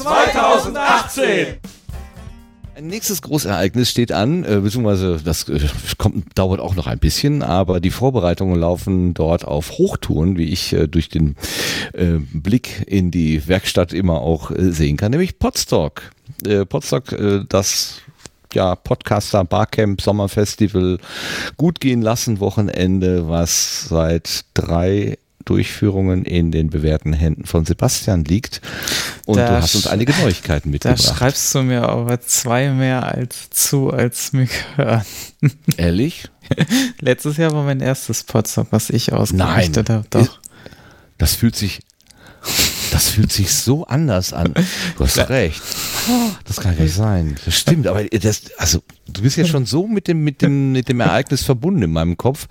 2018! Ein nächstes Großereignis steht an, äh, beziehungsweise das äh, kommt, dauert auch noch ein bisschen, aber die Vorbereitungen laufen dort auf Hochtouren, wie ich äh, durch den Blick in die Werkstatt immer auch sehen kann, nämlich Podstock. Podstock, das ja, Podcaster Barcamp Sommerfestival gut gehen lassen Wochenende, was seit drei Durchführungen in den bewährten Händen von Sebastian liegt. Und Da du hast uns einige Neuigkeiten Da mitgebracht. schreibst du mir aber zwei mehr als zu, als mir gehört. Ehrlich? Letztes Jahr war mein erstes Podstock, was ich ausgerichtet habe. Doch. Das fühlt sich, das fühlt sich so anders an. Du hast recht. Das kann gar nicht sein. Das stimmt, aber das, also, du bist jetzt schon so mit dem, mit dem, mit dem Ereignis verbunden in meinem Kopf.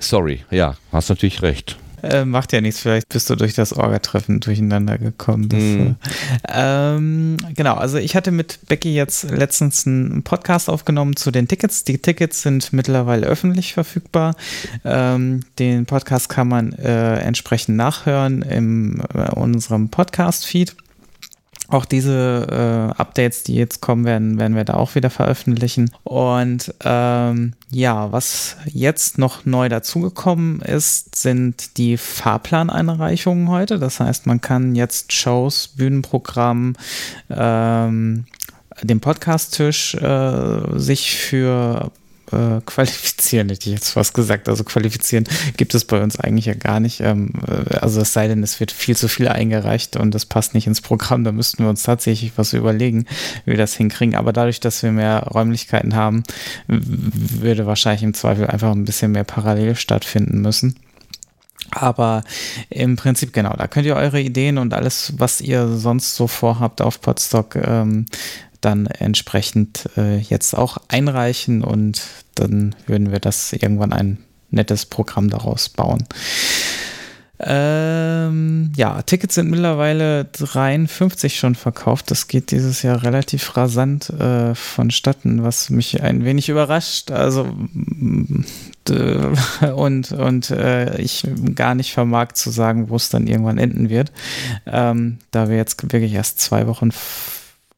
Sorry, ja, hast natürlich recht. Äh, macht ja nichts, vielleicht bist du durch das Orga-Treffen durcheinander gekommen. Das, Mhm. äh, ähm, genau, also ich hatte mit Becky jetzt letztens einen Podcast aufgenommen zu den Tickets. Die Tickets sind mittlerweile öffentlich verfügbar. Ähm, den Podcast kann man äh, entsprechend nachhören in äh, unserem Podcast-Feed. Auch diese äh, Updates, die jetzt kommen werden, werden wir da auch wieder veröffentlichen. Und ähm, ja, was jetzt noch neu dazugekommen ist, sind die Fahrplaneinreichungen heute. Das heißt, man kann jetzt Shows, Bühnenprogramm, ähm, den Podcast-Tisch äh, sich für äh, qualifizieren, hätte ich jetzt fast gesagt. Also qualifizieren gibt es bei uns eigentlich ja gar nicht. Ähm, äh, also es sei denn, es wird viel zu viel eingereicht und das passt nicht ins Programm. Da müssten wir uns tatsächlich was überlegen, wie wir das hinkriegen. Aber dadurch, dass wir mehr Räumlichkeiten haben, würde wahrscheinlich im Zweifel einfach ein bisschen mehr parallel stattfinden müssen. Aber im Prinzip, genau, da könnt ihr eure Ideen und alles, was ihr sonst so vorhabt auf Podstock, ähm, dann entsprechend äh, jetzt auch einreichen und dann würden wir das irgendwann ein nettes Programm daraus bauen. Ähm, ja, Tickets sind mittlerweile 53 schon verkauft. Das geht dieses Jahr relativ rasant äh, vonstatten, was mich ein wenig überrascht. Also d- und, und äh, ich gar nicht vermag zu sagen, wo es dann irgendwann enden wird. Ähm, da wir jetzt wirklich erst zwei Wochen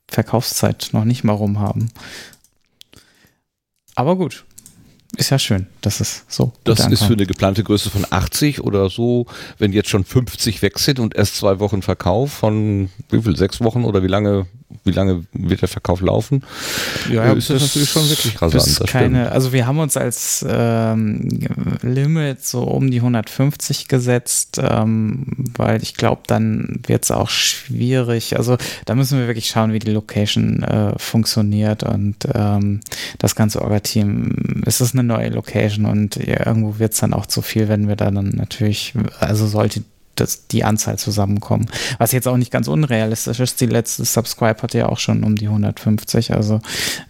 Verkaufszeit noch nicht mal rum haben. Aber gut. Ist ja schön, dass es so Das ist ankommt. für eine geplante Größe von 80 oder so, wenn jetzt schon 50 weg sind und erst zwei Wochen Verkauf von wie viel, sechs Wochen oder wie lange, wie lange wird der Verkauf laufen? Ja, ist das natürlich schon wirklich rasant, keine, also wir haben uns als ähm, Limit so um die 150 gesetzt, ähm, weil ich glaube, dann wird es auch schwierig. Also da müssen wir wirklich schauen, wie die Location äh, funktioniert und ähm, das ganze Orga-Team. Es ist eine neue Location und irgendwo wird es dann auch zu viel, wenn wir da dann natürlich, also sollte das, die Anzahl zusammenkommen. Was jetzt auch nicht ganz unrealistisch ist. Die letzte Subscribe hatte ja auch schon um die 150. Also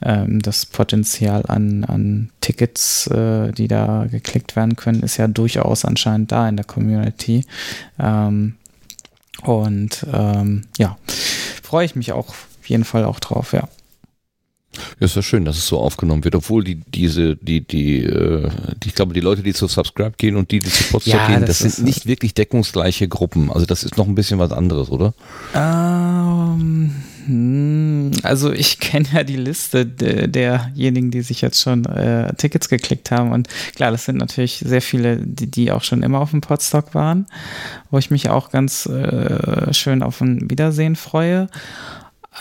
ähm, das Potenzial an, an Tickets, äh, die da geklickt werden können, ist ja durchaus anscheinend da in der Community. Ähm, und ähm, ja, freue ich mich auch auf jeden Fall auch drauf, ja. Ja, ist ja schön, dass es so aufgenommen wird, obwohl die, diese, die, die, äh, ich glaube, die Leute, die zu Subscribe gehen und die, die zu Podstock Ja, gehen, das das, sind nicht wirklich deckungsgleiche Gruppen. Also das ist noch ein bisschen was anderes, oder? Ähm, hm, also ich kenne ja die Liste de, derjenigen, die sich jetzt schon äh, Tickets geklickt haben. Und klar, das sind natürlich sehr viele, die, die auch schon immer auf dem Podstock waren, wo ich mich auch ganz äh, schön auf ein Wiedersehen freue.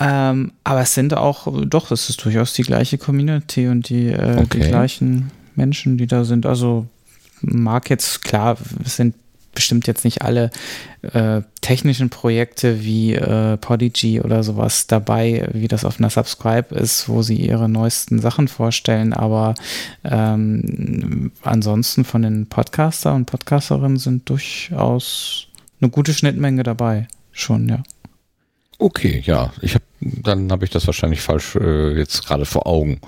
Ähm, aber es sind auch, doch, es ist durchaus die gleiche Community und die, äh, die Okay. gleichen Menschen, die da sind. Also mag jetzt, klar, es sind bestimmt jetzt nicht alle äh, technischen Projekte wie äh, Podigy oder sowas dabei, wie das auf einer Subscribe ist, wo sie ihre neuesten Sachen vorstellen. Aber ähm, ansonsten von den Podcaster und Podcasterinnen sind durchaus eine gute Schnittmenge dabei. Schon, ja. Okay, ja. Ich hab, dann habe ich das wahrscheinlich falsch äh, jetzt gerade vor Augen.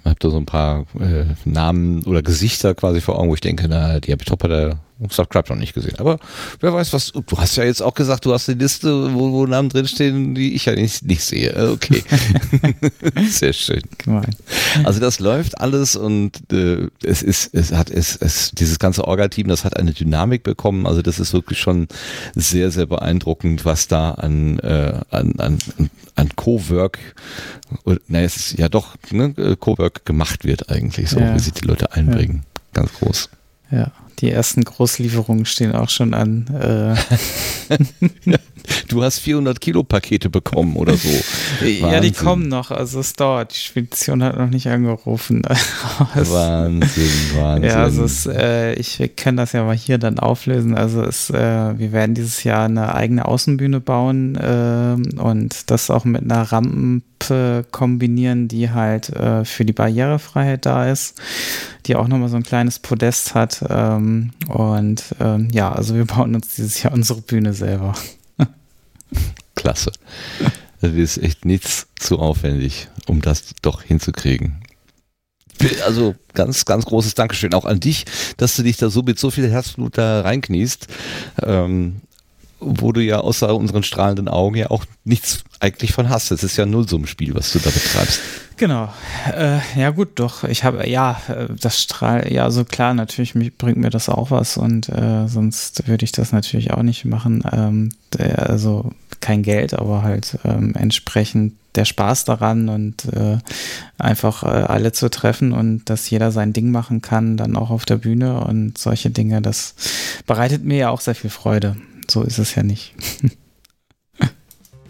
Ich habe da so ein paar äh, Namen oder Gesichter quasi vor Augen, wo ich denke, na, die habe ich doch bei der Subscribe noch nicht gesehen. Aber wer weiß, was. Du hast ja jetzt auch gesagt, du hast eine Liste, wo, wo Namen drinstehen, die ich ja nicht, nicht sehe. Äh, okay. Sehr schön. Also das läuft alles und äh, es ist, es hat, es, es, dieses ganze Orga-Team, das hat eine Dynamik bekommen. Also das ist wirklich schon sehr, sehr beeindruckend, was da an, äh, an, an, an Co-Work, naja, es ist ja doch, ne, Co-Work gemacht wird eigentlich, so ja. wie sich die Leute einbringen. Ja. Ganz groß. Ja, die ersten Großlieferungen stehen auch schon an. Äh. du hast 400 Kilo Pakete bekommen oder so. ja, die kommen noch. Also es dauert. Die Spedition hat noch nicht angerufen. Wahnsinn, Wahnsinn. Ja, also es, äh, ich kann das ja mal hier dann auflösen. Also es, äh, wir werden dieses Jahr eine eigene Außenbühne bauen äh, und das auch mit einer Rampen kombinieren, die halt äh, für die Barrierefreiheit da ist, die auch nochmal so ein kleines Podest hat. Ähm, und ähm, ja, also wir bauen uns dieses Jahr unsere Bühne selber. Klasse. Das ist echt nichts zu aufwendig, um das doch hinzukriegen. Also ganz, ganz großes Dankeschön auch an dich, dass du dich da so mit so viel Herzblut da reinkniest. Ähm, wo du ja außer unseren strahlenden Augen ja auch nichts eigentlich von hast. Es ist ja ein Nullsummenspiel, was du da betreibst. Genau. Äh, ja gut, doch. Ich habe ja das Strahl. Ja, so klar. Natürlich mich, bringt mir das auch was und äh, sonst würde ich das natürlich auch nicht machen. Ähm, also kein Geld, aber halt ähm, entsprechend der Spaß daran und äh, einfach äh, alle zu treffen und dass jeder sein Ding machen kann, dann auch auf der Bühne und solche Dinge, das bereitet mir ja auch sehr viel Freude so ist es ja nicht.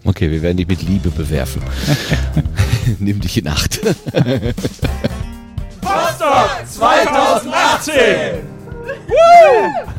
Okay, wir werden dich mit Liebe bewerfen. Nimm dich in Acht. Potsdam 2018! Woo!